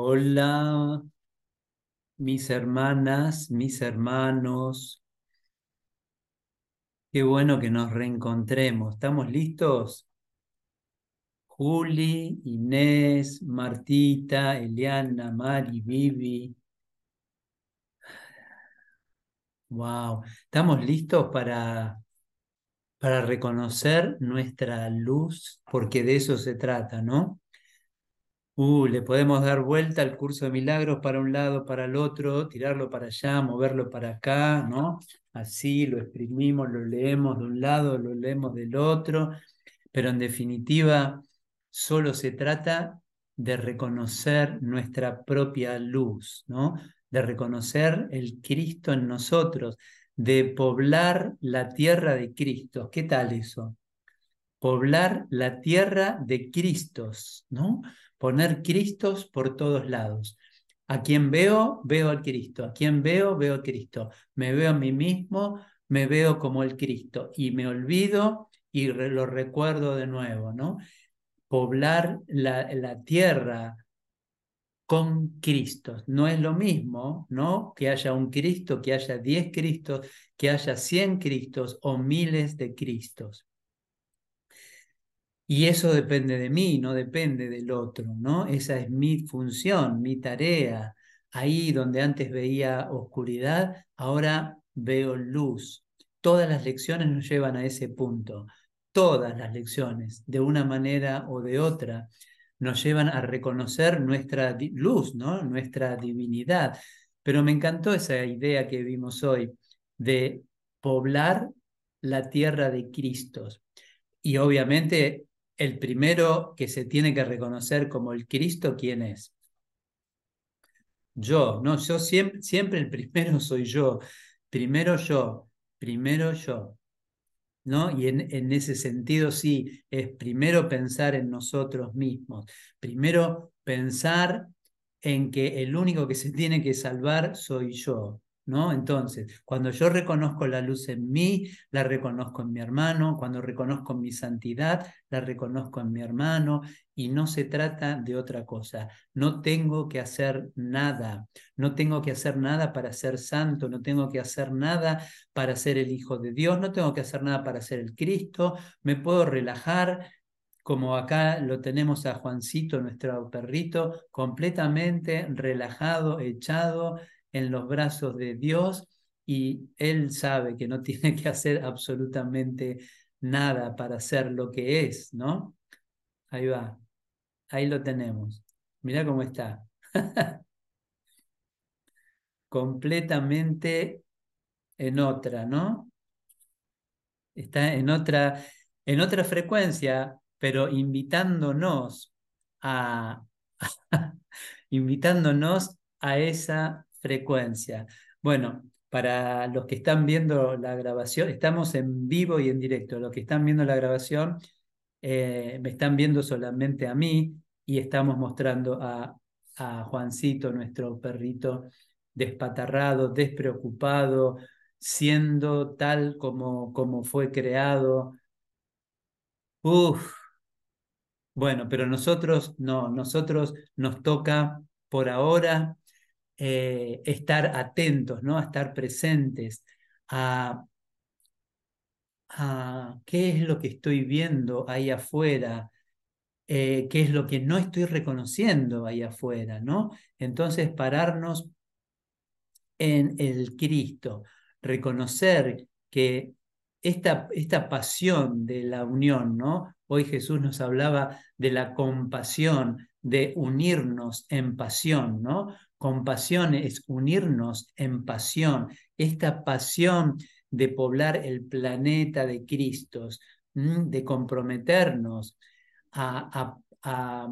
Hola, mis hermanas, mis hermanos. Qué bueno que nos reencontremos. ¿Estamos listos? Juli, Inés, Martita, Eliana, Mari, Vivi. Wow, ¿estamos listos para, para reconocer nuestra luz? Porque de eso se trata, ¿no? Uh, le podemos dar vuelta al curso de milagros para un lado, para el otro, tirarlo para allá, moverlo para acá, ¿no? Así lo exprimimos, lo leemos de un lado, lo leemos del otro, pero en definitiva solo se trata de reconocer nuestra propia luz, ¿no? De reconocer el Cristo en nosotros, de poblar la tierra de Cristo. ¿Qué tal eso? Poblar la tierra de Cristos, ¿no? Poner Cristos por todos lados. A quien veo, veo al Cristo. A quien veo, veo al Cristo. Me veo a mí mismo, me veo como el Cristo. Y me olvido y lo recuerdo de nuevo, ¿no? Poblar la, la tierra con Cristos. No es lo mismo, ¿no? Que haya un Cristo, que haya diez Cristos, que haya cien Cristos o miles de Cristos. Y eso depende de mí, no depende del otro, ¿no? Esa es mi función, mi tarea. Ahí donde antes veía oscuridad, ahora veo luz. Dos las lecciones nos llevan a ese punto. Todas las lecciones, de una manera o de otra, nos llevan a reconocer nuestra luz, ¿no? Nuestra divinidad. Pero me encantó esa idea que vimos hoy de poblar la tierra de Cristos. Y obviamente el primero que se tiene que reconocer como el Cristo, ¿quién es? Yo, no, yo siempre, siempre el primero soy yo, primero yo, primero yo, ¿no? Y en, en ese sentido sí, es primero pensar en nosotros mismos, primero pensar en que el único que se tiene que salvar soy yo, ¿no? Entonces, cuando yo reconozco la luz en mí, la reconozco en mi hermano, cuando reconozco mi santidad, la reconozco en mi hermano, y no se trata de otra cosa. No tengo que hacer nada, no tengo que hacer nada para ser santo, no tengo que hacer nada para ser el Hijo de Dios, no tengo que hacer nada para ser el Cristo, me puedo relajar, como acá lo tenemos a Juancito, nuestro perrito, completamente relajado, echado en los brazos de Dios y Él sabe que no tiene que hacer absolutamente nada para ser lo que es, ¿no? Ahí va, ahí lo tenemos. Mira cómo está. Completamente en otra, ¿no? Está en otra, en otra frecuencia, pero invitándonos a, invitándonos a esa frecuencia. Bueno, para los que están viendo la grabación, estamos en vivo y en directo. Los que están viendo la grabación eh, me están viendo solamente a mí y estamos mostrando a, a Juancito, nuestro perrito despatarrado, despreocupado, siendo tal como, como fue creado. Uf. Bueno, pero nosotros no, nosotros nos toca por ahora eh, estar atentos, ¿no? a estar presentes, a, qué es lo que estoy viendo ahí afuera, eh, qué es lo que no estoy reconociendo ahí afuera, ¿no? Entonces pararnos en el Cristo, reconocer que esta, esta pasión de la unión, ¿no? Hoy Jesús nos hablaba de la compasión, de unirnos en pasión, ¿no? Compasión es unirnos en pasión, esta pasión de poblar el planeta de Cristos, de comprometernos a, a,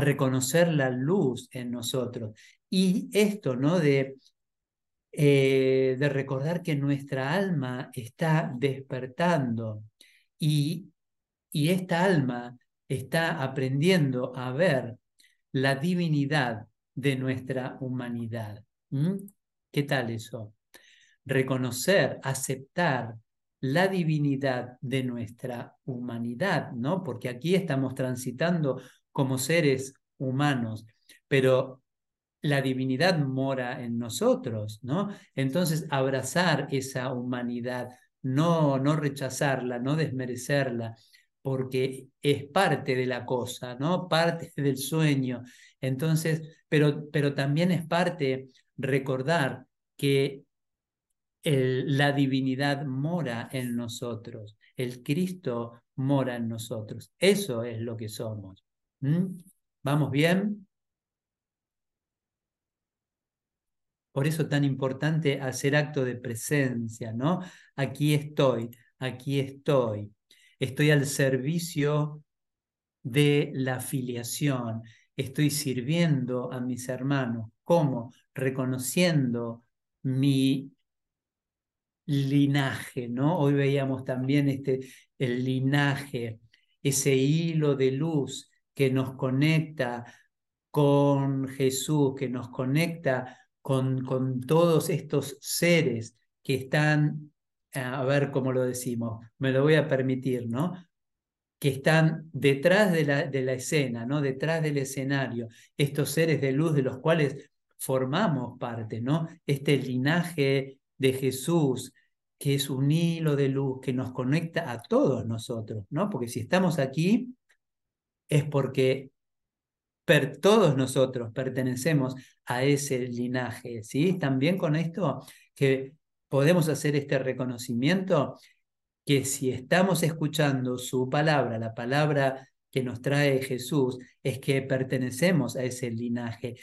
reconocer la luz en nosotros. Y esto, ¿no? De, eh, de recordar que nuestra alma está despertando y, y esta alma está aprendiendo a ver la divinidad de nuestra humanidad. ¿Qué tal eso? Reconocer, aceptar la divinidad de nuestra humanidad, ¿no? Porque aquí estamos transitando como seres humanos, pero la divinidad mora en nosotros, ¿no? Entonces, abrazar esa humanidad, no, no rechazarla, no desmerecerla, porque es parte de la cosa, ¿no? Parte del sueño. Entonces, pero, pero también es parte recordar que la divinidad mora en nosotros, el Cristo mora en nosotros. Eso es lo que somos. ¿Vamos bien? Por eso tan importante hacer acto de presencia, ¿no? Aquí estoy, aquí estoy. Estoy al servicio de la filiación. Estoy sirviendo a mis hermanos. ¿Cómo? Reconociendo mi linaje, ¿no? Hoy veíamos también este, el linaje, ese hilo de luz que nos conecta con Jesús, que nos conecta con, con todos estos seres que están, a ver cómo lo decimos, me lo voy a permitir, ¿no? Que están detrás de la, de la escena, ¿no? detrás del escenario, estos seres de luz de los cuales formamos parte, ¿no? Este linaje de Jesús, que es un hilo de luz que nos conecta a todos nosotros, ¿no? Porque si estamos aquí es porque todos nosotros pertenecemos a ese linaje, ¿sí? También con esto que podemos hacer este reconocimiento que si estamos escuchando su palabra, la palabra que nos trae Jesús, es que pertenecemos a ese linaje,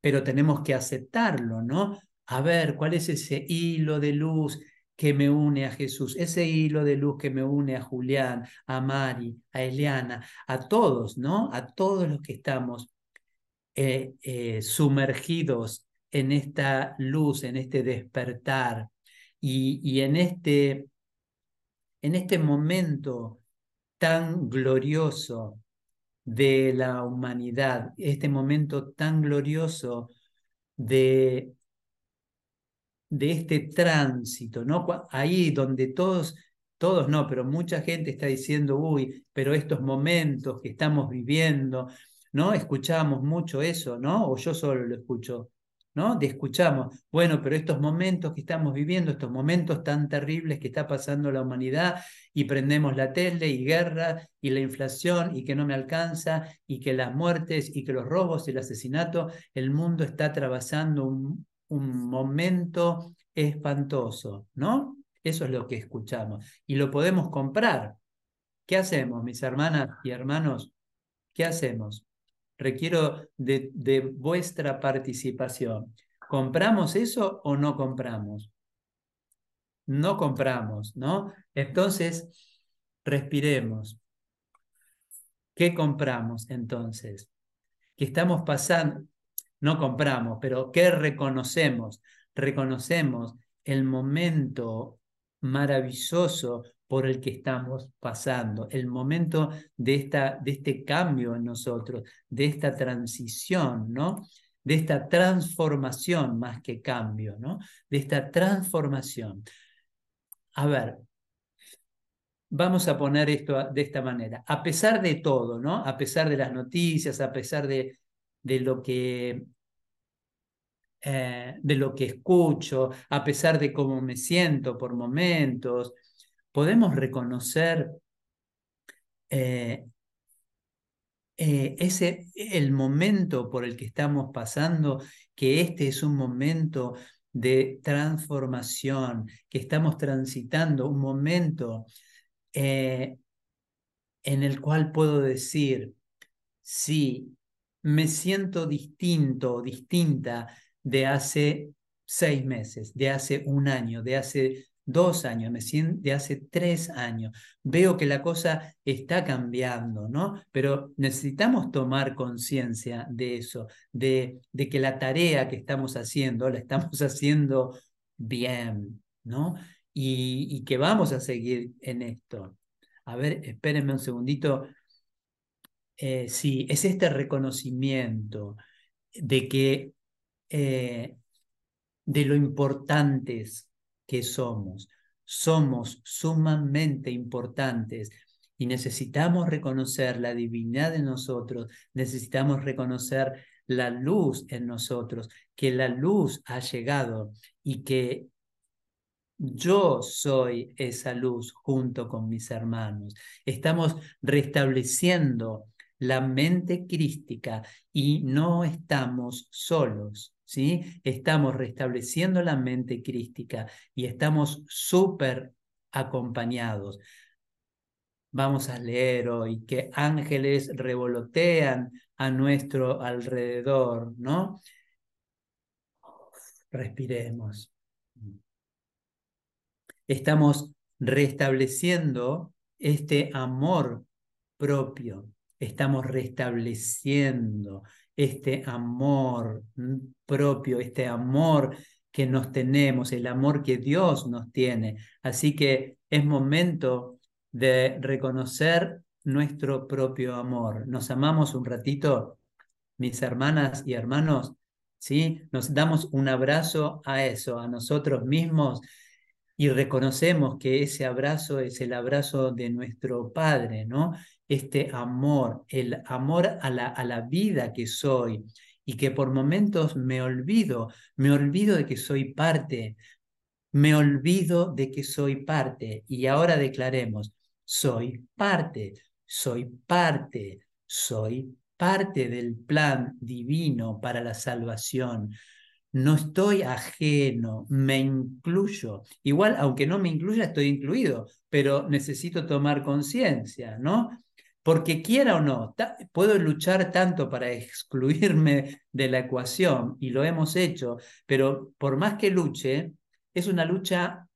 pero tenemos que aceptarlo, ¿no? A ver, ¿cuál es ese hilo de luz que me une a Jesús, ese hilo de luz que me une a Julián, a Mari, a Eliana, a todos, ¿no? A todos los que estamos eh, eh, sumergidos en esta luz, en este despertar y, y en, este, en este momento tan glorioso de la humanidad, este momento tan glorioso de de este tránsito, ¿no? Ahí donde todos, todos no, pero mucha gente está diciendo, uy, pero estos momentos que estamos viviendo, ¿no? Escuchamos mucho eso, ¿no? O yo solo lo escucho, ¿no? De escuchamos, bueno, pero estos momentos que estamos viviendo, estos momentos tan terribles que está pasando la humanidad, y prendemos la tele y guerra y la inflación y que no me alcanza y que las muertes y que los robos y el asesinato, el mundo está atravesando un, un momento espantoso, ¿no? Eso es lo que escuchamos. Y lo podemos comprar. ¿Qué hacemos, mis hermanas y hermanos? ¿Qué hacemos? Requiero de, vuestra participación. ¿Compramos eso o no compramos? No compramos, ¿no? Entonces, respiremos. ¿Qué compramos entonces? Que estamos pasando, no compramos, pero ¿qué reconocemos? Reconocemos el momento maravilloso por el que estamos pasando, el momento de, esta, de este cambio en nosotros, de esta transición, ¿no? De esta transformación más que cambio, ¿no? De esta transformación. A ver, vamos a poner esto de esta manera. A pesar de todo, ¿no? A pesar de las noticias, a pesar de, de lo que eh, de lo que escucho, a pesar de cómo me siento por momentos, podemos reconocer eh, eh, ese, el momento por el que estamos pasando, que este es un momento de transformación, que estamos transitando un momento en el cual puedo decir, sí, me siento distinto, distinta de hace seis meses, de hace un año, de hace dos años, de hace tres años. Veo que la cosa está cambiando, ¿no? Pero necesitamos tomar conciencia de eso, de, de que la tarea que estamos haciendo la estamos haciendo bien, ¿no? Y, que vamos a seguir en esto. A ver, espérenme un segundito. Eh, sí, es este reconocimiento de que eh, de lo importantes que somos. Somos sumamente importantes y necesitamos reconocer la divinidad de nosotros, necesitamos reconocer la luz en nosotros, que la luz ha llegado y que yo soy esa luz junto con mis hermanos. Estamos restableciendo la mente crística y no estamos solos, ¿sí? Estamos restableciendo la mente crística y estamos súper acompañados. Vamos a leer hoy que ángeles revolotean a nuestro alrededor, ¿no? Respiremos. Estamos restableciendo este amor propio, estamos restableciendo este amor propio, este amor que nos tenemos, el amor que Dios nos tiene. Así que es momento de reconocer nuestro propio amor. Nos amamos un ratito, mis hermanas y hermanos, ¿sí? Nos damos un abrazo a eso, a nosotros mismos y reconocemos que ese abrazo es el abrazo de nuestro Padre, ¿no? Este amor, el amor a la, a la vida que soy y que por momentos me olvido, me olvido de que soy parte, me olvido de que soy parte y ahora declaremos, soy parte, soy parte, soy parte del plan divino para la salvación. No estoy ajeno, me incluyo. Igual, aunque no me incluya, estoy incluido, pero necesito tomar conciencia, ¿no? Porque quiera o no, puedo luchar tanto para excluirme de la ecuación, y lo hemos hecho, pero por más que luche, es una lucha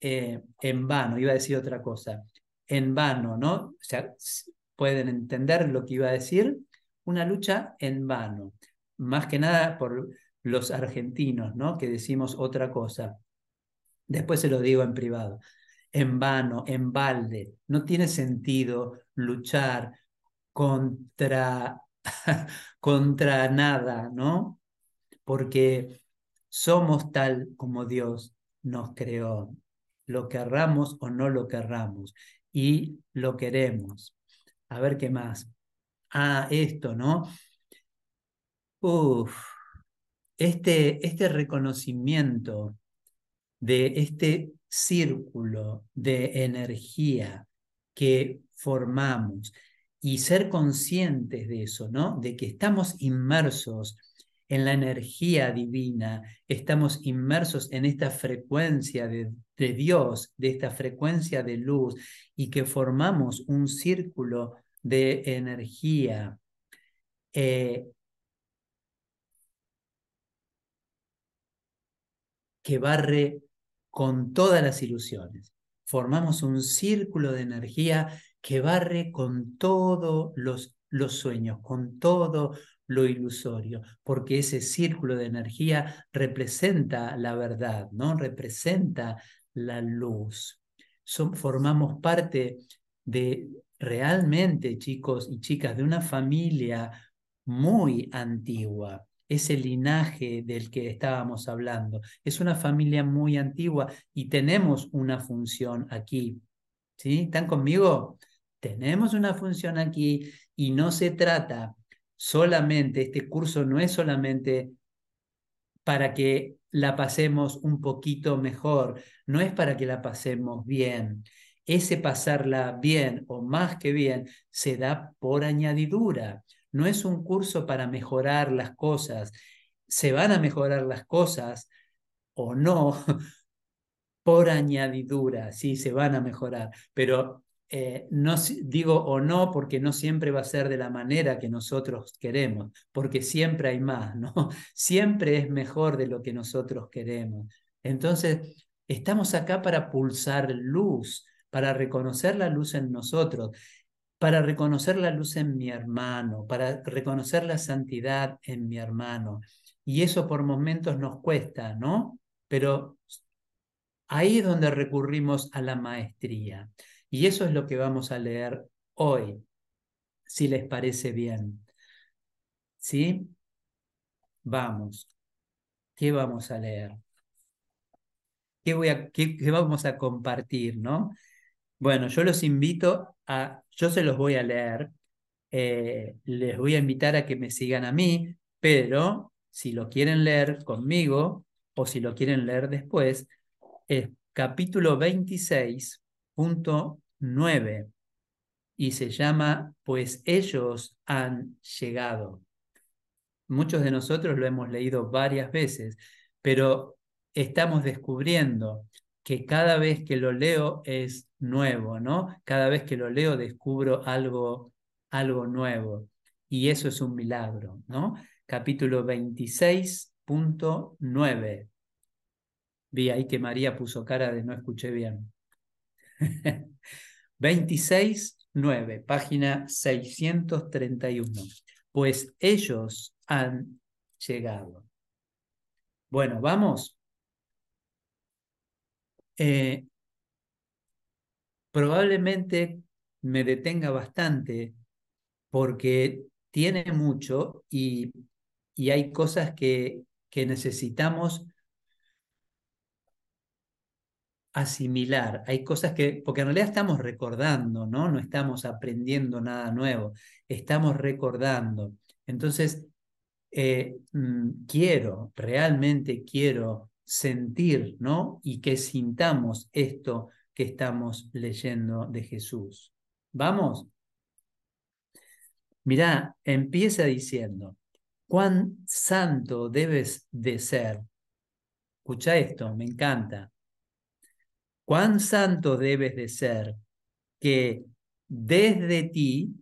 eh, en vano, iba a decir otra cosa, en vano, ¿no? O sea, pueden entender lo que iba a decir, una lucha en vano, más que nada por los argentinos, ¿no? Que decimos otra cosa. Después se lo digo en privado. En vano, en balde, no tiene sentido luchar contra, contra nada, ¿no? Porque somos tal como Dios nos creó lo querramos o no lo querramos, y lo queremos. A ver qué más. Ah, esto, ¿no? Uf, este, este reconocimiento de este círculo de energía que formamos y ser conscientes de eso, ¿no? De que estamos inmersos en la energía divina, estamos inmersos en esta frecuencia de, Dios, de esta frecuencia de luz y que formamos un círculo de energía. Eh, que barre con todas las ilusiones. Formamos un círculo de energía que barre con todos los, sueños, con todo lo ilusorio, porque ese círculo de energía representa la verdad, ¿no? Representa la luz. formamos parte de realmente, chicos y chicas, de una familia muy antigua. Ese linaje del que estábamos hablando. Es una familia muy antigua y tenemos una función aquí. ¿Sí? ¿Están conmigo? Tenemos una función aquí y no se trata solamente, este curso no es solamente para que la pasemos un poquito mejor, no es para que la pasemos bien. Ese pasarla bien o más que bien se da por añadidura. No es un curso para mejorar las cosas. Se van a mejorar las cosas o no por añadidura, sí, se van a mejorar, pero eh, no digo o no porque no siempre va a ser de la manera que nosotros queremos, porque siempre hay más, ¿no? Siempre es mejor de lo que nosotros queremos. Entonces, estamos acá para pulsar luz, para reconocer la luz en nosotros, para reconocer la luz en mi hermano, para reconocer la santidad en mi hermano. Y eso por momentos nos cuesta, ¿no? Pero ahí es donde recurrimos a la maestría. Y eso es lo que vamos a leer hoy, si les parece bien. ¿Sí? Vamos. ¿Qué vamos a leer? ¿Qué, voy a, qué, vamos a compartir, no? Bueno, yo los invito yo se los voy a leer. eh, les voy a invitar a que me sigan a mí, pero si lo quieren leer conmigo o si lo quieren leer después, es capítulo 26.9 y se llama Pues ellos han llegado. Muchos de nosotros lo hemos leído varias veces, pero estamos descubriendo que cada vez que lo leo es nuevo, ¿no? Cada vez que lo leo descubro algo, algo nuevo. Y eso es un milagro, ¿no? Capítulo 26.9. Vi ahí que María puso cara de no escuché bien. 26.9, página 631. Pues ellos han llegado. Bueno, vamos. Eh, probablemente me detenga bastante porque tiene mucho y, y hay cosas que, que necesitamos asimilar. Hay cosas que, porque en realidad estamos recordando, ¿no? No estamos aprendiendo nada nuevo, estamos recordando. Entonces, eh, mm, quiero, realmente quiero sentir, ¿no? Y que sintamos esto que estamos leyendo de Jesús. ¿Vamos? Mirá, empieza diciendo, ¿cuán santo debes de ser? Escucha esto, me encanta. ¿Cuán santo debes de ser que desde ti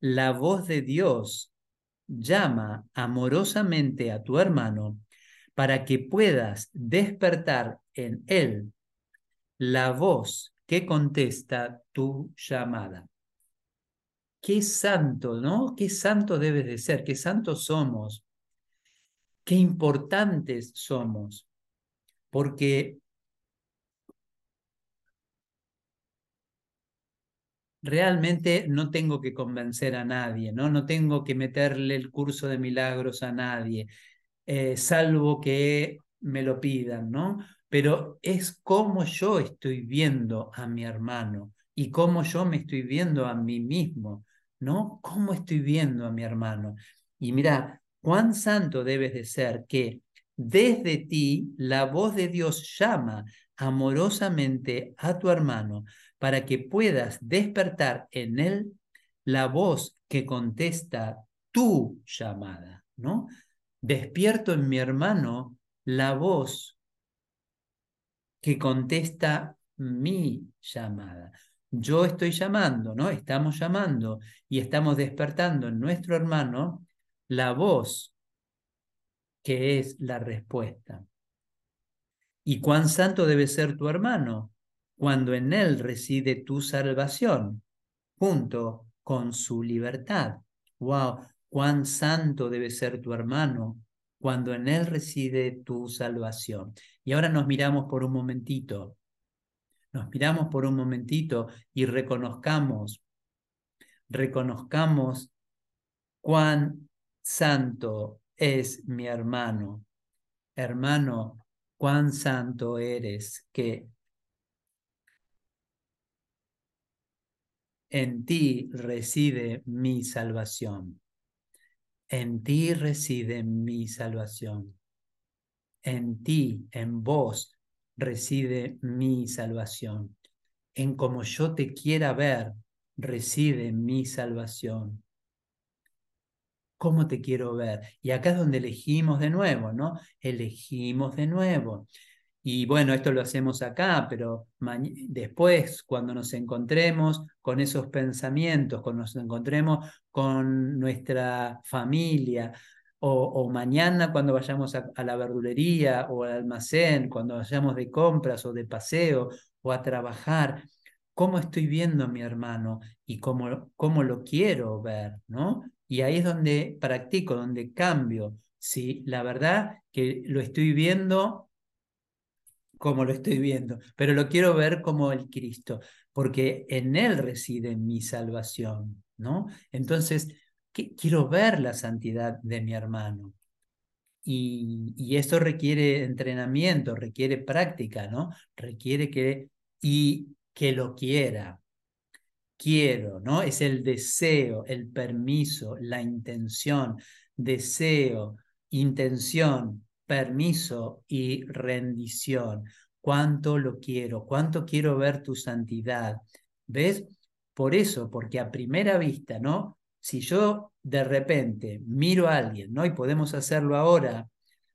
la voz de Dios llama amorosamente a tu hermano para que puedas despertar en él la voz que contesta tu llamada. Qué santo, ¿no? Qué santo debes de ser, qué santos somos, qué importantes somos, porque realmente no tengo que convencer a nadie, ¿no? No tengo que meterle el curso de milagros a nadie, eh, salvo que me lo pidan, ¿no? Pero es como yo estoy viendo a mi hermano y cómo yo me estoy viendo a mí mismo, ¿no? ¿Cómo estoy viendo a mi hermano? Y mira, cuán santo debes de ser que desde ti la voz de Dios llama amorosamente a tu hermano para que puedas despertar en él la voz que contesta tu llamada, ¿no? Despierto en mi hermano la voz que contesta mi llamada. Yo estoy llamando, ¿no? Estamos llamando y estamos despertando en nuestro hermano la voz que es la respuesta. ¿Y cuán santo debe ser tu hermano? Cuando en él reside tu salvación, junto con su libertad. ¡Wow! ¿Cuán santo debe ser tu hermano? Cuando en él reside tu salvación. Y ahora nos miramos por un momentito. Nos miramos por un momentito y reconozcamos, reconozcamos cuán santo es mi hermano. Hermano, cuán santo eres que en ti reside mi salvación. En ti reside mi salvación. En ti, en vos, reside mi salvación. En como yo te quiera ver, reside mi salvación cómo te quiero ver. Y acá es donde elegimos de nuevo, ¿no? Elegimos de nuevo. Y bueno, esto lo hacemos acá, pero después, cuando nos encontremos con esos pensamientos, cuando nos encontremos con nuestra familia, o, mañana cuando vayamos a, la verdulería o al almacén, cuando vayamos de compras o de paseo o a trabajar, cómo estoy viendo a mi hermano y cómo, cómo lo quiero ver, ¿no? Y ahí es donde practico, donde cambio. Si la verdad que lo estoy viendo como lo estoy viendo, pero lo quiero ver como el Cristo, porque en Él reside mi salvación, ¿no? Entonces, quiero ver la santidad de mi hermano. Y, y, esto requiere entrenamiento, requiere práctica, ¿no? Requiere que, y que lo quiera, quiero, ¿no? Es el deseo, el permiso, la intención, deseo, intención, permiso y rendición. Cuánto lo quiero, cuánto quiero ver tu santidad. ¿Ves? Por eso, porque a primera vista, ¿no? Si yo de repente miro a alguien, ¿no? Y podemos hacerlo ahora,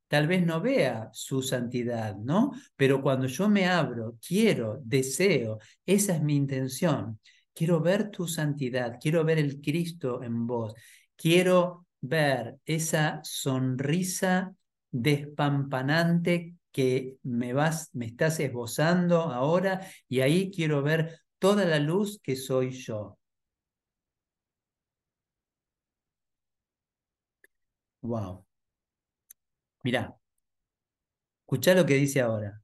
tal vez no vea su santidad, ¿no? Pero cuando yo me abro, quiero, deseo, esa es mi intención. Quiero ver tu santidad, quiero ver el Cristo en vos, quiero ver esa sonrisa despampanante que me vas, me estás esbozando ahora y ahí quiero ver toda la luz que soy yo. Wow. Mirá, escuchá lo que dice ahora.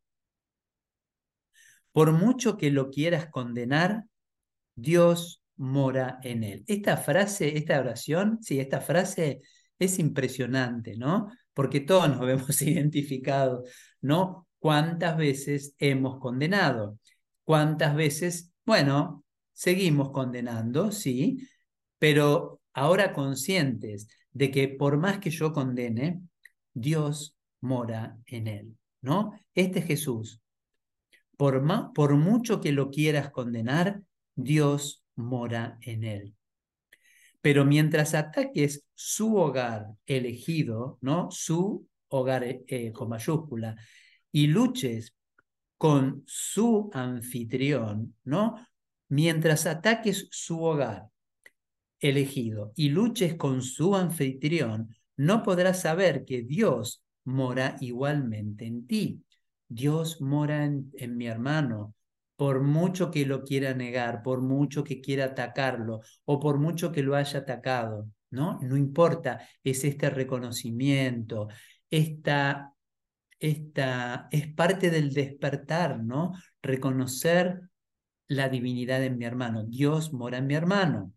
Por mucho que lo quieras condenar, Dios mora en él. Esta frase, esta oración, sí, esta frase es impresionante, ¿no? Porque todos nos vemos identificados, ¿no? ¿Cuántas veces hemos condenado? ¿Cuántas veces, bueno, seguimos condenando, sí, pero ahora conscientes de que por más que yo condene, Dios mora en él, ¿no? Este Jesús, por, por mucho que lo quieras condenar, Dios mora en él. Pero mientras ataques su hogar elegido, ¿no? Su hogar eh, con mayúscula, y luches con su anfitrión, ¿no? Mientras ataques su hogar elegido y luches con su anfitrión, no podrás saber que Dios mora igualmente en ti. Dios mora en mi hermano, por mucho que lo quiera negar, por mucho que quiera atacarlo o por mucho que lo haya atacado, ¿no? No importa, es este reconocimiento, esta, esta es parte del despertar, ¿no? Reconocer la divinidad en mi hermano. Dios mora en mi hermano.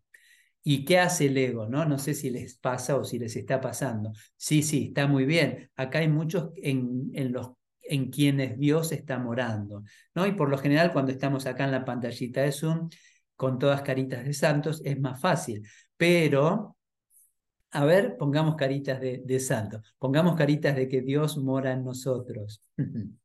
¿Y qué hace el ego? ¿no? no sé si les pasa o si les está pasando. Sí, sí, está muy bien. Acá hay muchos en, en los en quienes Dios está morando. ¿no? Y por lo general, cuando estamos acá en la pantallita de Zoom, con todas caritas de santos, es más fácil. Pero, a ver, pongamos caritas de, de santos, pongamos caritas de que Dios mora en nosotros.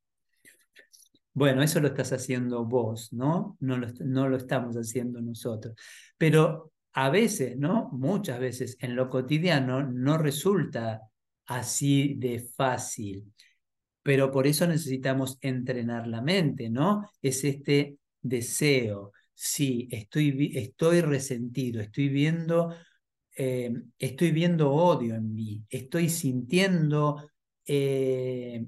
Bueno, eso lo estás haciendo vos, ¿no? No lo, no lo estamos haciendo nosotros. Pero a veces, ¿no? Muchas veces en lo cotidiano no resulta así de fácil pero por eso necesitamos entrenar la mente, ¿no? Es este deseo, sí, estoy, estoy resentido, estoy viendo, eh, estoy viendo odio en mí, estoy sintiendo eh,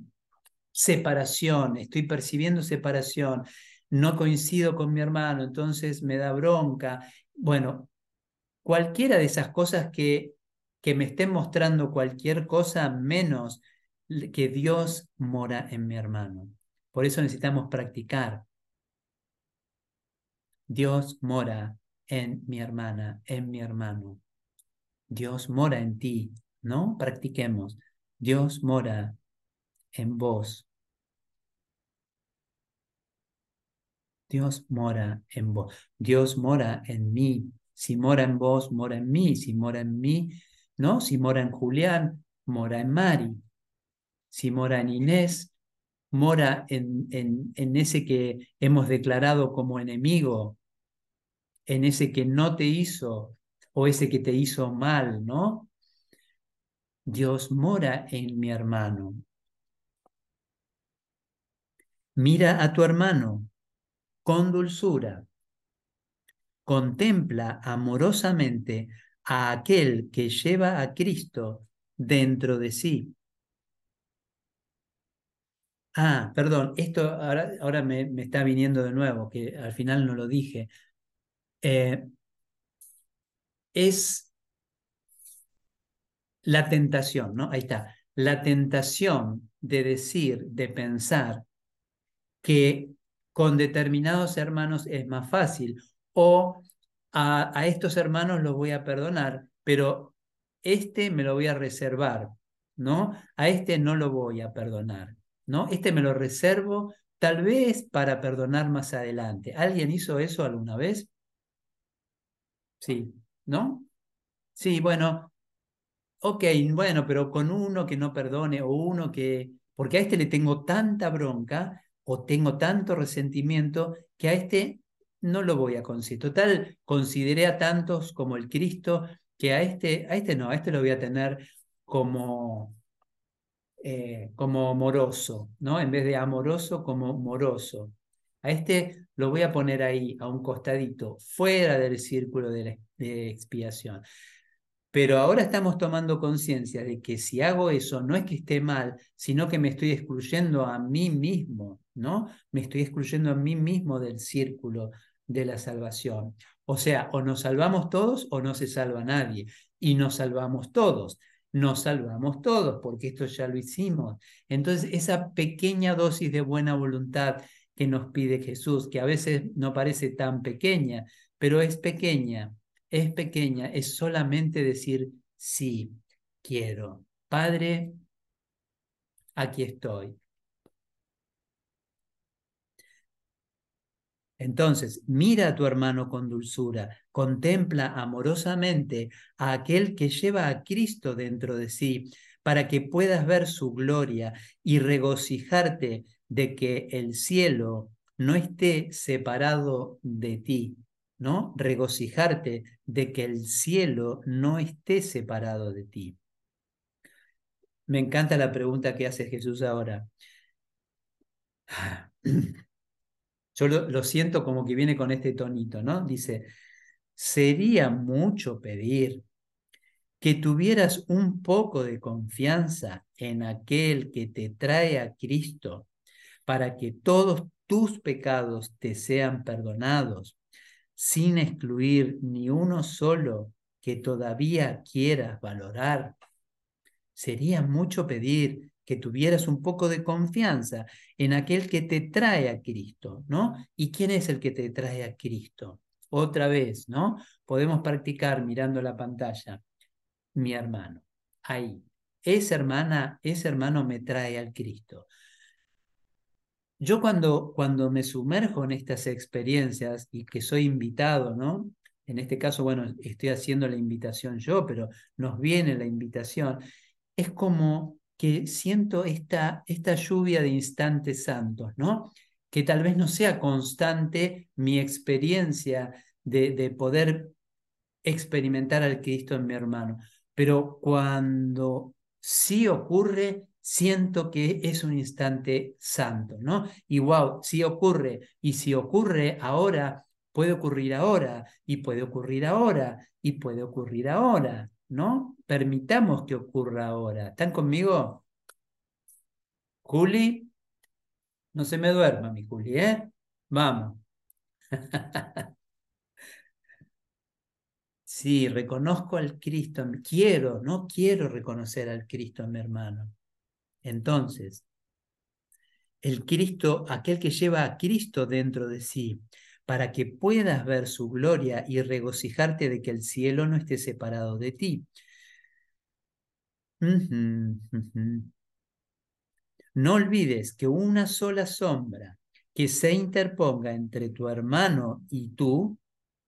separación, estoy percibiendo separación, no coincido con mi hermano, entonces me da bronca. Bueno, cualquiera de esas cosas que, que me estén mostrando cualquier cosa menos que Dios mora en mi hermano. Por eso necesitamos practicar. Dios mora en mi hermana, en mi hermano. Dios mora en ti, ¿no? Practiquemos. Dios mora en vos. Dios mora en vos. Dios mora en mí. Si mora en vos, mora en mí. Si mora en mí, ¿no? Si mora en Julián, mora en Mari si mora en Inés, mora en, en, ese que hemos declarado como enemigo, en ese que no te hizo o ese que te hizo mal, ¿no? Dios mora en mi hermano. Mira a tu hermano con dulzura. Contempla amorosamente a aquel que lleva a Cristo dentro de sí. Ah, perdón, esto ahora, ahora me, está viniendo de nuevo, que al final no lo dije. Eh, es la tentación, ¿no? Ahí está. La tentación de decir, de pensar que con determinados hermanos es más fácil o a, a estos hermanos los voy a perdonar, pero este me lo voy a reservar, ¿no? A este no lo voy a perdonar. ¿No? Este me lo reservo tal vez para perdonar más adelante. ¿Alguien hizo eso alguna vez? Sí, ¿no? Sí, bueno, ok, bueno, pero con uno que no perdone o uno que, porque a este le tengo tanta bronca o tengo tanto resentimiento que a este no lo voy a considerar. Total, consideré a tantos como el Cristo que a este, a este no, a este lo voy a tener como, eh, como moroso, ¿no? En vez de amoroso, como moroso. A este lo voy a poner ahí, a un costadito, fuera del círculo de, de expiación. Pero ahora estamos tomando conciencia de que si hago eso no es que esté mal, sino que me estoy excluyendo a mí mismo, ¿no? Me estoy excluyendo a mí mismo del círculo de la salvación. O sea, o nos salvamos todos o no se salva nadie. Y nos salvamos todos. Nos salvamos todos porque esto ya lo hicimos. Entonces, esa pequeña dosis de buena voluntad que nos pide Jesús, que a veces no parece tan pequeña, pero es pequeña, es pequeña, es solamente decir, sí, quiero. Padre, aquí estoy. Entonces, mira a tu hermano con dulzura, contempla amorosamente a aquel que lleva a Cristo dentro de sí, para que puedas ver su gloria y regocijarte de que el cielo no esté separado de ti, ¿no? Regocijarte de que el cielo no esté separado de ti. Me encanta la pregunta que hace Jesús ahora. Yo lo, siento como que viene con este tonito, ¿no? Dice, sería mucho pedir que tuvieras un poco de confianza en aquel que te trae a Cristo para que todos tus pecados te sean perdonados, sin excluir ni uno solo que todavía quieras valorar. Sería mucho pedir que tuvieras un poco de confianza en aquel que te trae a Cristo, ¿no? ¿Y quién es el que te trae a Cristo? Otra vez, ¿no? Podemos practicar mirando la pantalla. Mi hermano, ahí. Esa hermana, ese hermano me trae al Cristo. Yo cuando, cuando me sumerjo en estas experiencias y que soy invitado, ¿no? En este caso, bueno, estoy haciendo la invitación yo, pero nos viene la invitación. Es como que siento esta, esta lluvia de instantes santos, ¿no? Que tal vez no sea constante mi experiencia de, de poder experimentar al Cristo en mi hermano, pero cuando sí ocurre, siento que es un instante santo, ¿no? Y wow, sí ocurre, y si ocurre ahora, puede ocurrir ahora, y puede ocurrir ahora, y puede ocurrir ahora, ¿no? Permitamos que ocurra ahora. ¿Están conmigo? Juli, no se me duerma mi Juli, ¿eh? Vamos. sí, reconozco al Cristo, quiero, no quiero reconocer al Cristo mi hermano. Entonces, el Cristo, aquel que lleva a Cristo dentro de sí, para que puedas ver su gloria y regocijarte de que el cielo no esté separado de ti. No olvides que una sola sombra que se interponga entre tu hermano y tú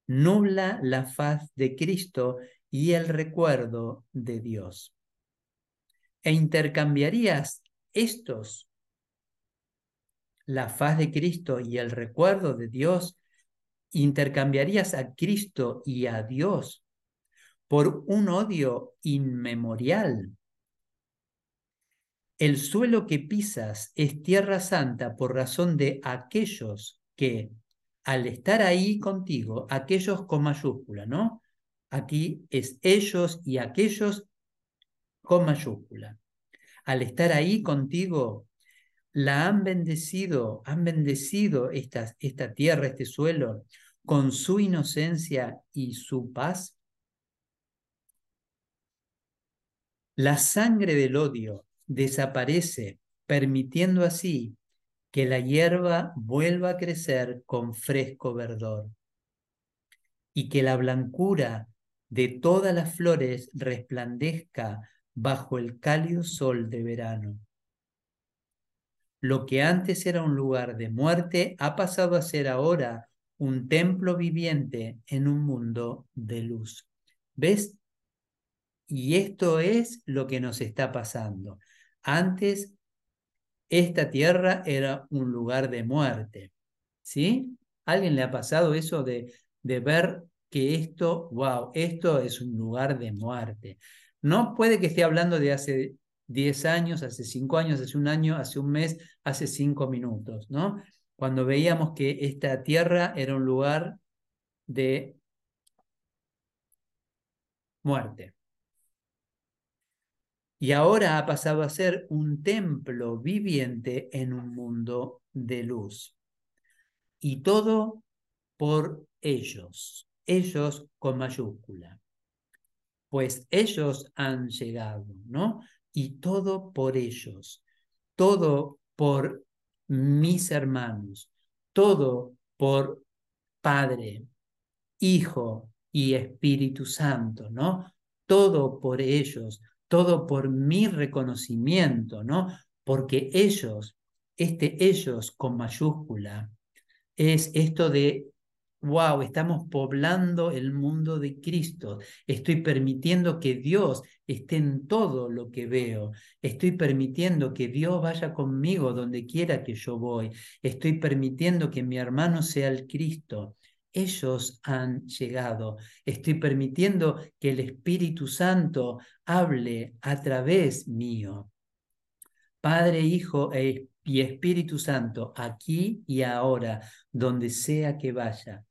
nubla la faz de Cristo y el recuerdo de Dios. E intercambiarías estos, la faz de Cristo y el recuerdo de Dios, intercambiarías a Cristo y a Dios por un odio inmemorial. El suelo que pisas es tierra santa por razón de aquellos que, al estar ahí contigo, aquellos con mayúscula, ¿no? Aquí es ellos y aquellos con mayúscula. Al estar ahí contigo, la han bendecido, han bendecido esta, esta tierra, este suelo, con su inocencia y su paz? La sangre del odio desaparece, permitiendo así que la hierba vuelva a crecer con fresco verdor y que la blancura de todas las flores resplandezca bajo el cálido sol de verano. Lo que antes era un lugar de muerte ha pasado a ser ahora un templo viviente en un mundo de luz. ¿Ves? Y esto es lo que nos está pasando. Antes, esta tierra era un lugar de muerte. ¿Sí? ¿Alguien le ha pasado eso de, de ver que esto, wow, esto es un lugar de muerte? No puede que esté hablando de hace 10 años, hace 5 años, hace un año, hace un mes, hace 5 minutos, ¿no? Cuando veíamos que esta tierra era un lugar de muerte. Y ahora ha pasado a ser un templo viviente en un mundo de luz. Y todo por ellos, ellos con mayúscula. Pues ellos han llegado, ¿no? Y todo por ellos, todo por mis hermanos, todo por Padre, Hijo y Espíritu Santo, ¿no? Todo por ellos, todo por mi reconocimiento, ¿no? Porque ellos, este ellos con mayúscula, es esto de, wow, estamos poblando el mundo de Cristo, estoy permitiendo que Dios esté en todo lo que veo, estoy permitiendo que Dios vaya conmigo donde quiera que yo voy, estoy permitiendo que mi hermano sea el Cristo, ellos han llegado. Estoy permitiendo que el Espíritu Santo hable a través mío. Padre, Hijo e y Espíritu Santo, aquí y ahora, donde sea que vaya.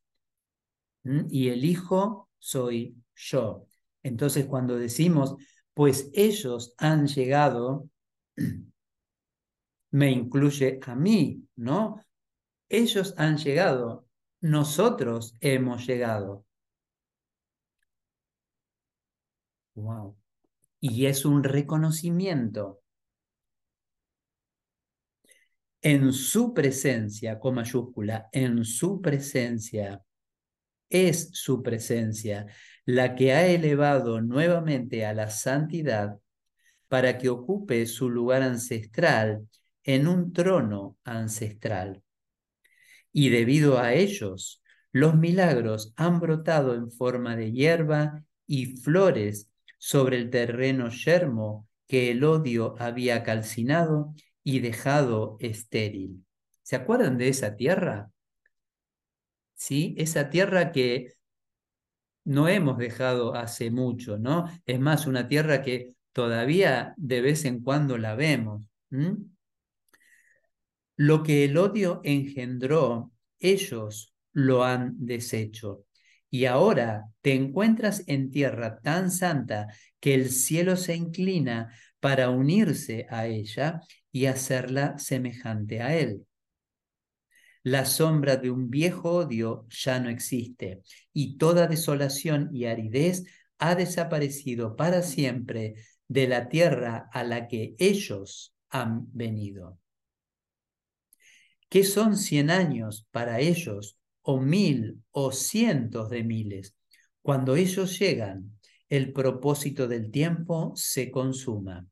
Y el Hijo soy yo. Entonces, cuando decimos, pues ellos han llegado, me incluye a mí, ¿no? Ellos han llegado, nosotros hemos llegado. Wow. Y es un reconocimiento en su presencia, con mayúscula, en su presencia, es su presencia la que ha elevado nuevamente a la santidad para que ocupe su lugar ancestral en un trono ancestral y debido a ellos, los milagros han brotado en forma de hierba y flores sobre el terreno yermo que el odio había calcinado y dejado estéril. ¿Se acuerdan de esa tierra? Sí, esa tierra que no hemos dejado hace mucho, ¿no? Es más, una tierra que todavía de vez en cuando la vemos. Lo que el odio engendró, ellos lo han deshecho. Y ahora te encuentras en tierra tan santa que el cielo se inclina para unirse a ella y hacerla semejante a él. La sombra de un viejo odio ya no existe y toda desolación y aridez ha desaparecido para siempre de la tierra a la que ellos han venido. ¿Qué son cien años para ellos, o mil, o cientos de miles? Cuando ellos llegan, el propósito del tiempo se consuma.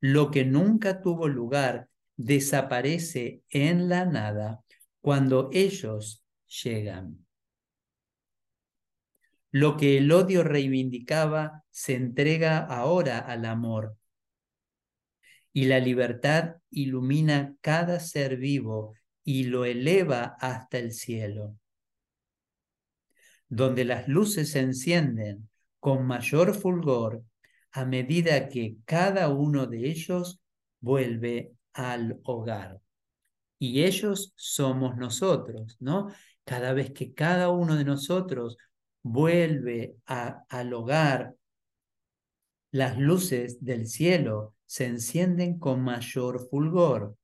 Lo que nunca tuvo lugar desaparece en la nada cuando ellos llegan. Lo que el odio reivindicaba se entrega ahora al amor y la libertad ilumina cada ser vivo y lo eleva hasta el cielo, donde las luces se encienden con mayor fulgor a medida que cada uno de ellos vuelve al hogar. Y ellos somos nosotros, ¿no? Cada vez que cada uno de nosotros vuelve al hogar, las luces del cielo se encienden con mayor fulgor.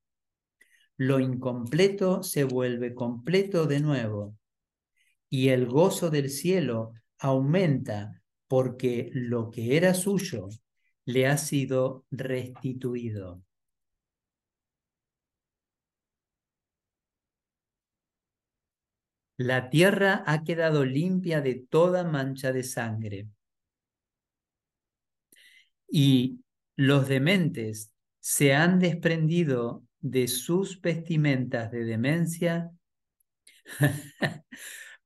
Lo incompleto se vuelve completo de nuevo y el gozo del cielo aumenta porque lo que era suyo le ha sido restituido. La tierra ha quedado limpia de toda mancha de sangre. Y los dementes se han desprendido de sus vestimentas de demencia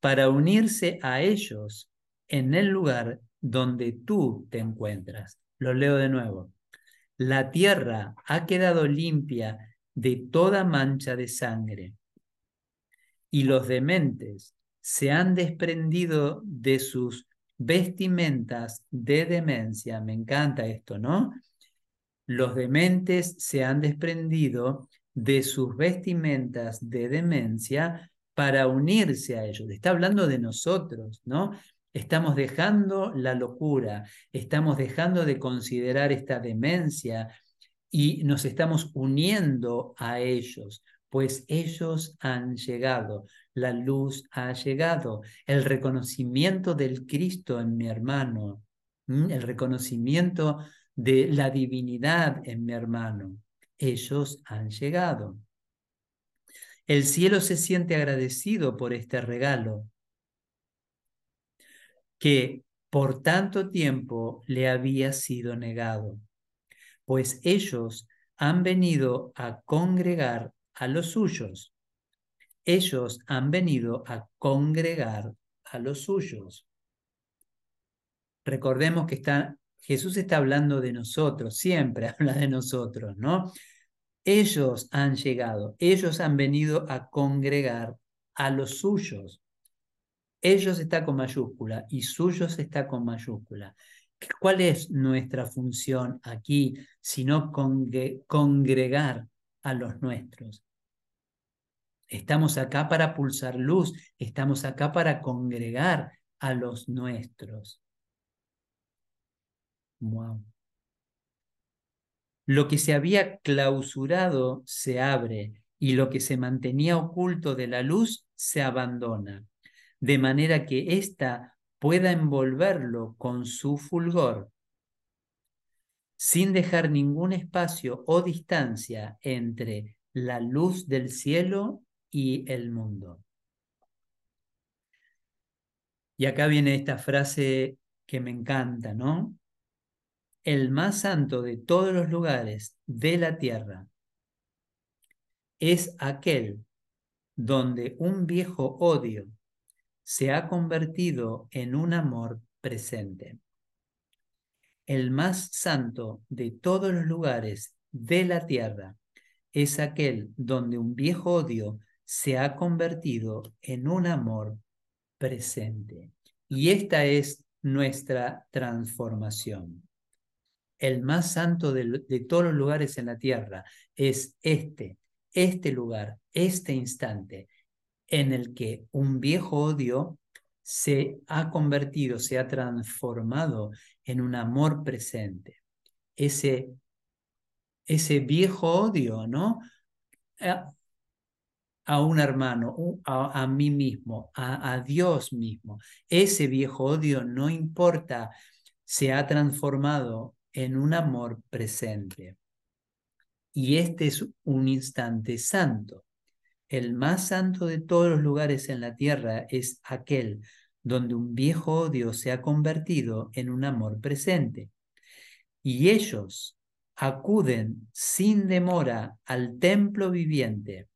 para unirse a ellos en el lugar donde tú te encuentras. Lo leo de nuevo. La tierra ha quedado limpia de toda mancha de sangre y los dementes se han desprendido de sus vestimentas de demencia. Me encanta esto, ¿no? Los dementes se han desprendido de sus vestimentas de demencia para unirse a ellos. Está hablando de nosotros, ¿no? Estamos dejando la locura, estamos dejando de considerar esta demencia y nos estamos uniendo a ellos, pues ellos han llegado, la luz ha llegado, el reconocimiento del Cristo en mi hermano, el reconocimiento de la divinidad en mi hermano, ellos han llegado. El cielo se siente agradecido por este regalo que por tanto tiempo le había sido negado, pues ellos han venido a congregar a los suyos. Ellos han venido a congregar a los suyos. Recordemos que está, Jesús está hablando de nosotros, siempre habla de nosotros, ¿no? Ellos han llegado, ellos han venido a congregar a los suyos. Ellos está con mayúscula y suyos está con mayúscula. ¿Cuál es nuestra función aquí, sino congregar a los nuestros? Estamos acá para pulsar luz, estamos acá para congregar a los nuestros. Wow. Lo que se había clausurado se abre y lo que se mantenía oculto de la luz se abandona, de manera que ésta pueda envolverlo con su fulgor, sin dejar ningún espacio o distancia entre la luz del cielo y el mundo. Y acá viene esta frase que me encanta, ¿no? el más santo de todos los lugares de la tierra, es aquel donde un viejo odio se ha convertido en un amor presente. El más santo de todos los lugares de la tierra es aquel donde un viejo odio se ha convertido en un amor presente. Y esta es nuestra transformación el más santo de, todos los lugares en la tierra, es este, este lugar, este instante en el que un viejo odio se ha convertido, se ha transformado en un amor presente. Ese, ese viejo odio, ¿no? A, un hermano, a, mí mismo, a, a Dios mismo. Ese viejo odio, no importa, se ha transformado en un amor presente. Y este es un instante santo. El más santo de todos los lugares en la tierra es aquel donde un viejo odio se ha convertido en un amor presente. Y ellos acuden sin demora al templo viviente,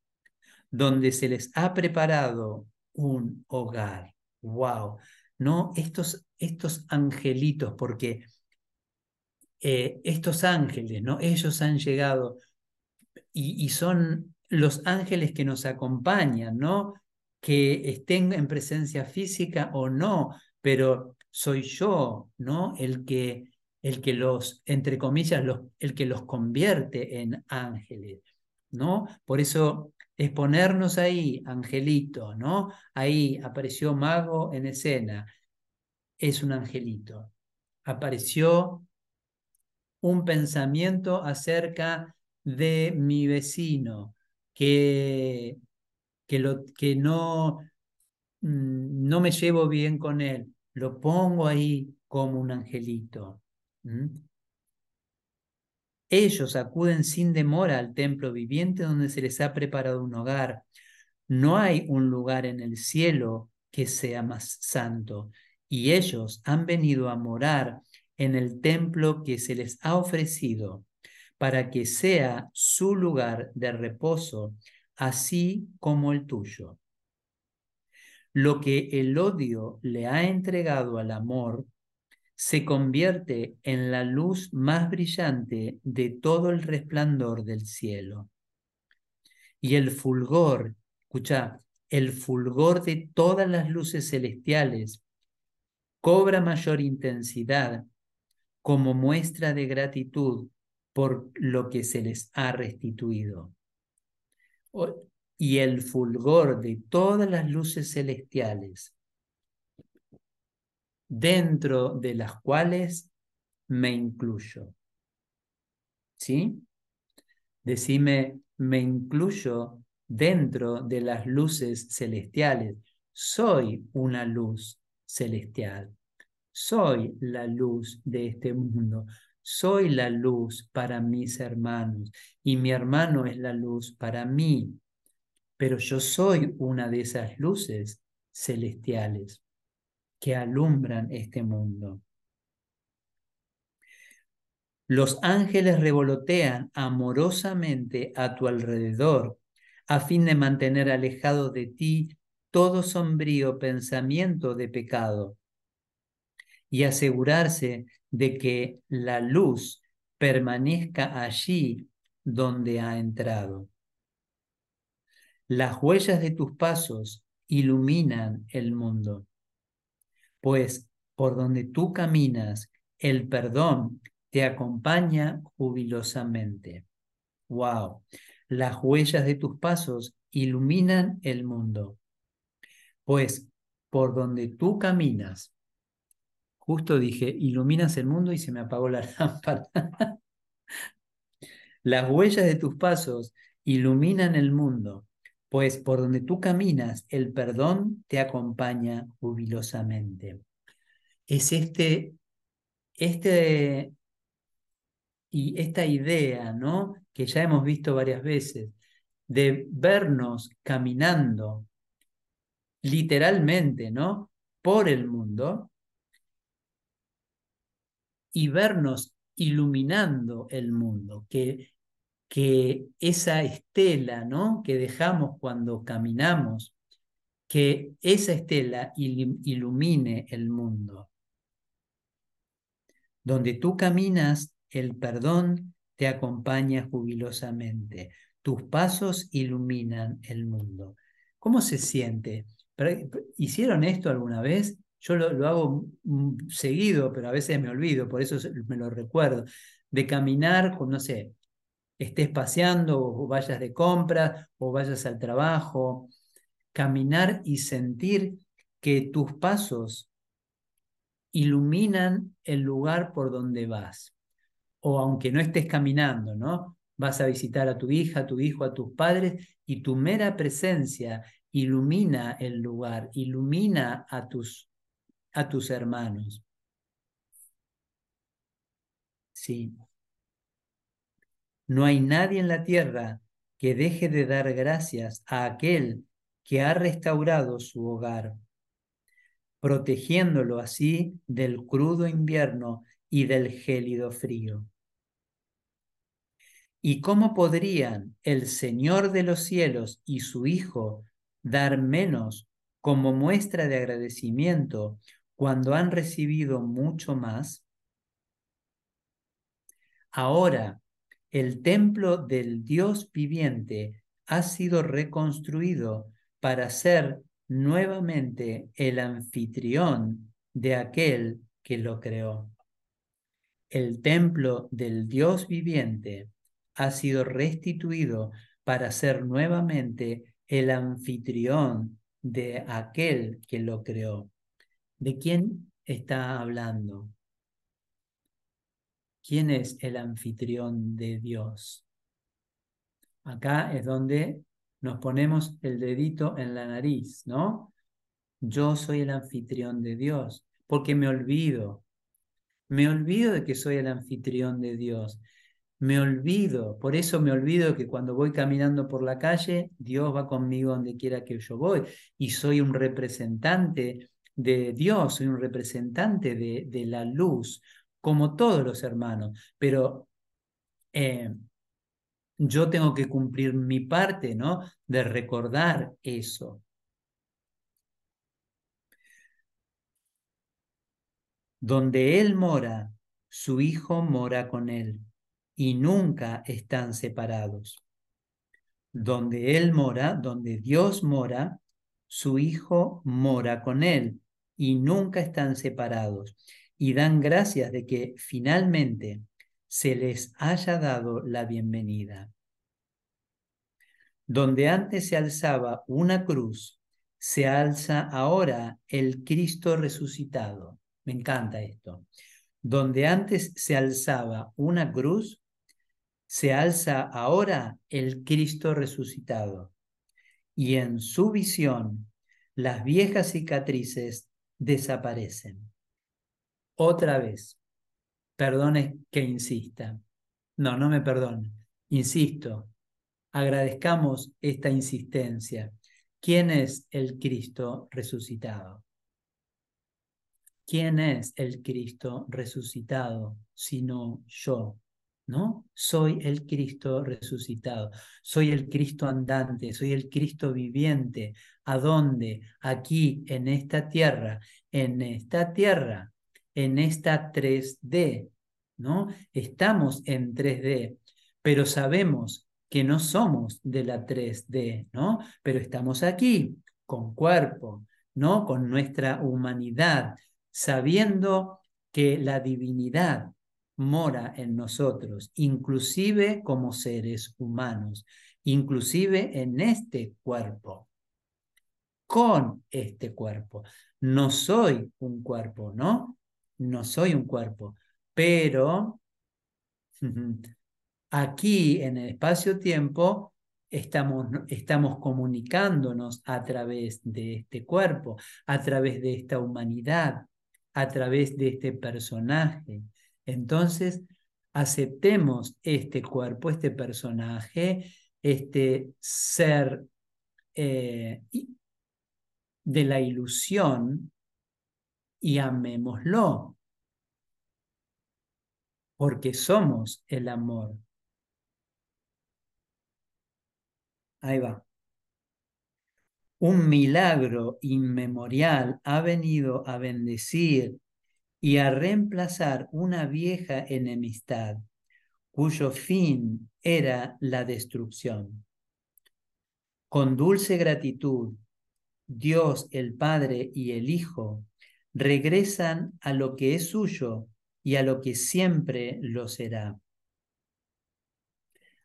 donde se les ha preparado un hogar. ¡Wow! No, estos, estos angelitos, porque eh, estos ángeles, ¿no? Ellos han llegado y, son los ángeles que nos acompañan, ¿no? Que estén en presencia física o no, pero soy yo, ¿no? El que, el que los, entre comillas, los, el que los convierte en ángeles, ¿no? Por eso es ponernos ahí, angelito, ¿no? Ahí apareció Mago en escena, es un angelito. Apareció un pensamiento acerca de mi vecino, que, que, lo, que no, mm, no me llevo bien con él, lo pongo ahí como un angelito. Ellos acuden sin demora al templo viviente donde se les ha preparado un hogar. No hay un lugar en el cielo que sea más santo, y ellos han venido a morar en el templo que se les ha ofrecido, para que sea su lugar de reposo, así como el tuyo. lo que el odio le ha entregado al amor se convierte en la luz más brillante de todo el resplandor del cielo. Y el fulgor, escucha, el fulgor de todas las luces celestiales cobra mayor intensidad como muestra de gratitud por lo que se les ha restituido. Y el fulgor de todas las luces celestiales, dentro de las cuales me incluyo. ¿Sí? Decime, me incluyo dentro de las luces celestiales. Soy una luz celestial. Soy la luz de este mundo. Soy la luz para mis hermanos y mi hermano es la luz para mí. Pero yo soy una de esas luces celestiales que alumbran este mundo. Los ángeles revolotean amorosamente a tu alrededor a fin de mantener alejado de ti todo sombrío pensamiento de pecado y asegurarse de que la luz permanezca allí donde ha entrado. Las huellas de tus pasos iluminan el mundo, pues por donde tú caminas, el perdón te acompaña jubilosamente. Wow. Las huellas de tus pasos iluminan el mundo, pues por donde tú caminas, justo dije, iluminas el mundo y se me apagó la lámpara. Las huellas de tus pasos iluminan el mundo, pues por donde tú caminas, el perdón te acompaña jubilosamente. Es este, este y esta idea, ¿no? Que ya hemos visto varias veces, de vernos caminando literalmente, ¿no? Por el mundo y vernos iluminando el mundo, que, que esa estela, ¿no? Que dejamos cuando caminamos, que esa estela ilumine el mundo. Donde tú caminas, el perdón te acompaña jubilosamente. Tus pasos iluminan el mundo. ¿Cómo se siente? ¿Hicieron esto alguna vez? Yo lo, hago seguido, pero a veces me olvido, por eso me lo recuerdo. De caminar, no sé, estés paseando o vayas de compras o vayas al trabajo. Caminar y sentir que tus pasos iluminan el lugar por donde vas o aunque no estés caminando, ¿no? Vas a visitar a tu hija, a tu hijo, a tus padres y tu mera presencia ilumina el lugar, ilumina a tus, a tus hermanos. Sí. No hay nadie en la tierra que deje de dar gracias a aquel que ha restaurado su hogar, protegiéndolo así del crudo invierno y del gélido frío. ¿Y cómo podrían el Señor de los cielos y su Hijo dar menos como muestra de agradecimiento cuando han recibido mucho más? Ahora, el templo del Dios viviente ha sido reconstruido para ser nuevamente el anfitrión de aquel que lo creó. El templo del Dios viviente ha sido restituido para ser nuevamente el anfitrión de aquel que lo creó. ¿De quién está hablando? ¿Quién es el anfitrión de Dios? Acá es donde nos ponemos el dedito en la nariz, ¿no? Yo soy el anfitrión de Dios, porque me olvido. Me olvido de que soy el anfitrión de Dios me olvido, por eso me olvido que cuando voy caminando por la calle, Dios va conmigo donde quiera que yo voy y soy un representante de Dios, soy un representante de, la luz, como todos los hermanos, pero eh, yo tengo que cumplir mi parte, ¿no? De recordar eso. Donde Él mora, su Hijo mora con Él, y nunca están separados. Donde Él mora, donde Dios mora, su Hijo mora con Él, y nunca están separados. Y dan gracias de que finalmente se les haya dado la bienvenida. Donde antes se alzaba una cruz, se alza ahora el Cristo resucitado. Me encanta esto. Donde antes se alzaba una cruz, se alza ahora el Cristo resucitado. Y en su visión, las viejas cicatrices desaparecen. Otra vez, perdone que insista. No, no me perdone. Insisto, agradezcamos esta insistencia. ¿Quién es el Cristo resucitado? ¿Quién es el Cristo resucitado sino yo? ¿No? Soy el Cristo resucitado, soy el Cristo andante, soy el Cristo viviente. ¿A dónde? Aquí, en esta tierra, en esta tierra, en esta 3D, ¿no? Estamos en 3D, pero sabemos que no somos de la 3D, ¿no? Pero estamos aquí con cuerpo, ¿no? Con nuestra humanidad, sabiendo que la divinidad mora en nosotros, inclusive como seres humanos, inclusive en este cuerpo, con este cuerpo. No soy un cuerpo, ¿no? No soy un cuerpo, pero aquí en el espacio-tiempo estamos, estamos comunicándonos a través de este cuerpo, a través de esta humanidad, a través de este personaje. Entonces, aceptemos este cuerpo, este personaje, este ser eh, de la ilusión y amémoslo, porque somos el amor. Ahí va. Un milagro inmemorial ha venido a bendecir y a reemplazar una vieja enemistad cuyo fin era la destrucción. Con dulce gratitud, Dios el Padre y el Hijo regresan a lo que es suyo y a lo que siempre lo será.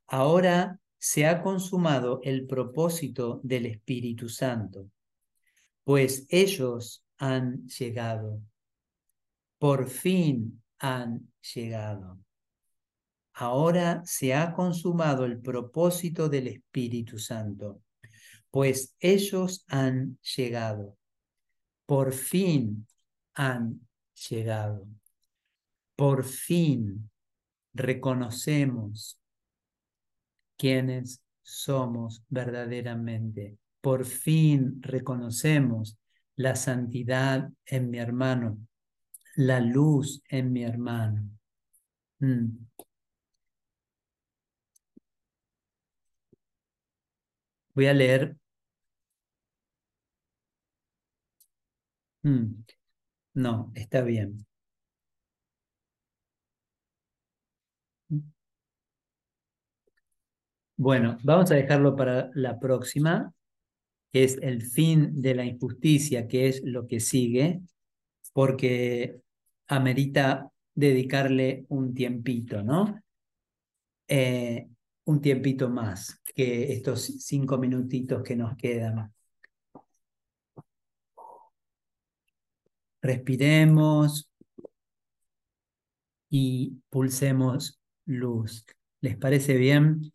Ahora se ha consumado el propósito del Espíritu Santo, pues ellos han llegado, por fin han llegado. Ahora se ha consumado el propósito del Espíritu Santo, pues ellos han llegado, por fin han llegado. Por fin reconocemos quiénes somos verdaderamente. Por fin reconocemos la santidad en mi hermano, la luz en mi hermano. Mm. Voy a leer. Mm. No, está bien. Bueno, vamos a dejarlo para la próxima, que es el fin de la injusticia, que es lo que sigue, porque amerita dedicarle un tiempito, ¿no? Eh, un tiempito más que estos cinco minutitos que nos quedan. Respiremos y pulsemos luz. ¿Les parece bien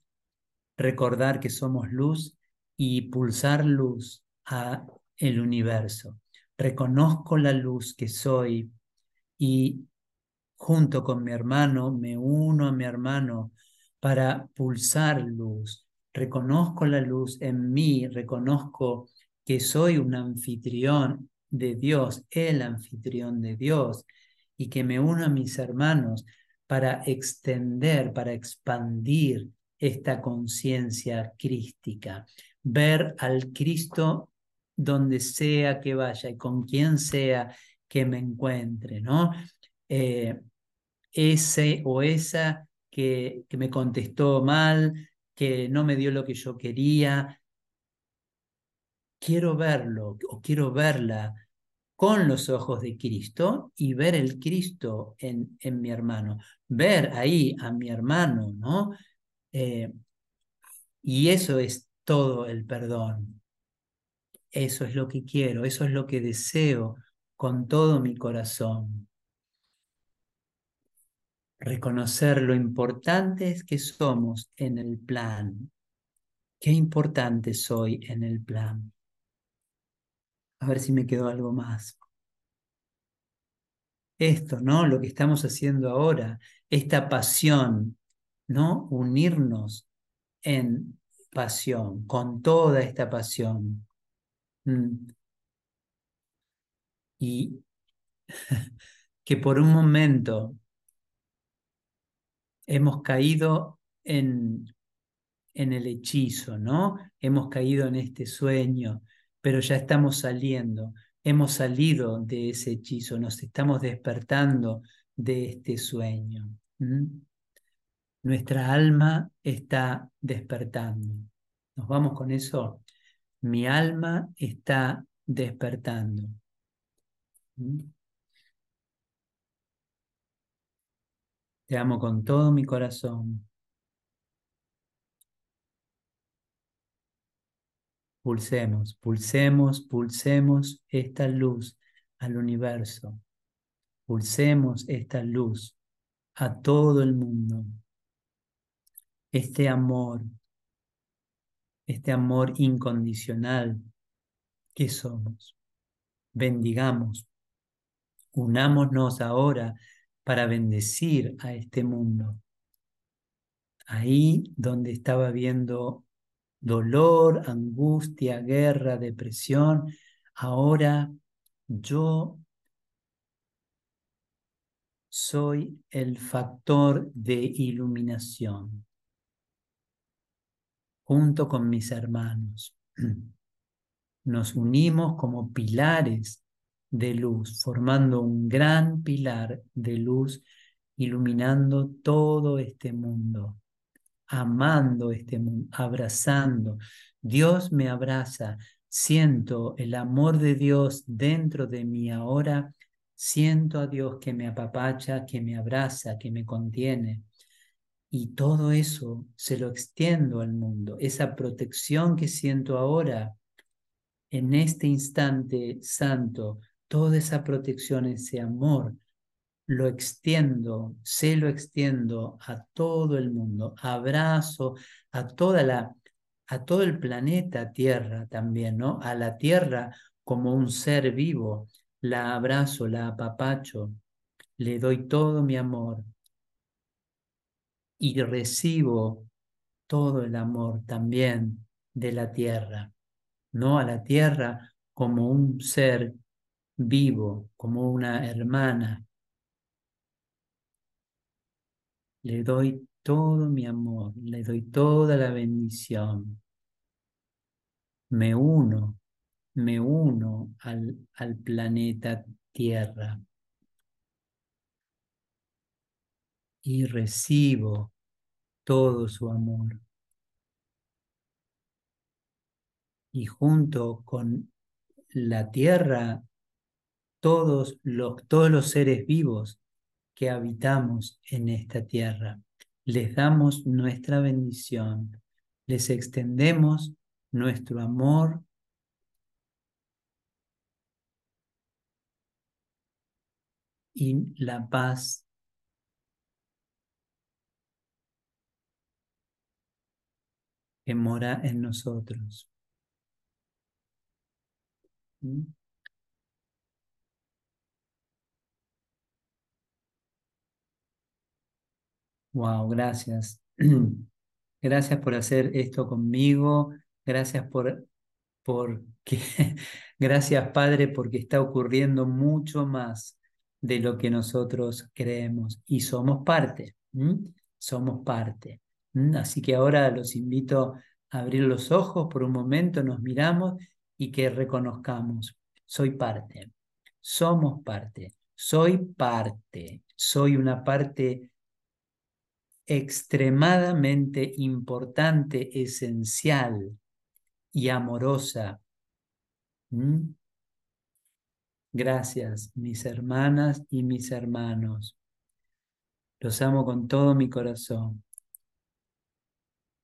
recordar que somos luz y pulsar luz a el universo? Reconozco la luz que soy y junto con mi hermano me uno a mi hermano para pulsar luz. Reconozco la luz en mí, reconozco que soy un anfitrión de Dios, el anfitrión de Dios, y que me uno a mis hermanos para extender, para expandir esta conciencia crística, ver al Cristo donde sea que vaya y con quien sea que me encuentre, ¿no? Eh, ese o esa que, que me contestó mal, que no me dio lo que yo quería. Quiero verlo o quiero verla con los ojos de Cristo y ver el Cristo en, en mi hermano, ver ahí a mi hermano, ¿no? Eh, y eso es todo el perdón. Eso es lo que quiero, eso es lo que deseo con todo mi corazón. Reconocer lo importantes que somos en el plan. Qué importante soy en el plan. A ver si me quedó algo más. Esto, ¿no? Lo que estamos haciendo ahora, esta pasión, ¿no? Unirnos en pasión, con toda esta pasión. Mm. Y que por un momento hemos caído en, en el hechizo, ¿no? Hemos caído en este sueño, pero ya estamos saliendo, hemos salido de ese hechizo, nos estamos despertando de este sueño. Nuestra alma está despertando. ¿Nos vamos con eso? Mi alma está despertando. Te amo con todo mi corazón. Pulsemos, pulsemos, pulsemos esta luz al universo. Pulsemos esta luz a todo el mundo. Este amor, este amor incondicional que somos. Bendigamos, unámonos ahora para bendecir a este mundo. Ahí donde estaba viendo dolor, angustia, guerra, depresión, ahora yo soy el factor de iluminación junto con mis hermanos. Nos unimos como pilares de luz, formando un gran pilar de luz, iluminando todo este mundo, amando este mundo, abrazando. Dios me abraza, siento el amor de Dios dentro de mí ahora, siento a Dios que me apapacha, que me abraza, que me contiene. Y todo eso se lo extiendo al mundo. Esa protección que siento ahora, en este instante santo, toda esa protección, ese amor, lo extiendo, se lo extiendo a todo el mundo, abrazo a toda la a todo el planeta Tierra también, ¿no? A la Tierra como un ser vivo, la abrazo, la apapacho, le doy todo mi amor y recibo todo el amor también de la Tierra, no a la Tierra como un ser vivo, como una hermana. Le doy todo mi amor, le doy toda la bendición. Me uno, me uno al, al planeta Tierra y recibo todo su amor. Y junto con la tierra todos los, todos los seres vivos que habitamos en esta tierra. Les damos nuestra bendición, les extendemos nuestro amor y la paz que mora en nosotros. ¿Mm? Wow, gracias. Gracias por hacer esto conmigo. Gracias por, porque, gracias Padre, porque está ocurriendo mucho más de lo que nosotros creemos y somos parte. Somos parte. Así que ahora los invito a abrir los ojos por un momento, nos miramos y que reconozcamos, soy parte. somos parte, soy parte, soy una parte extremadamente importante, esencial y amorosa. ¿Mm? Gracias, mis hermanas y mis hermanos. Los amo con todo mi corazón.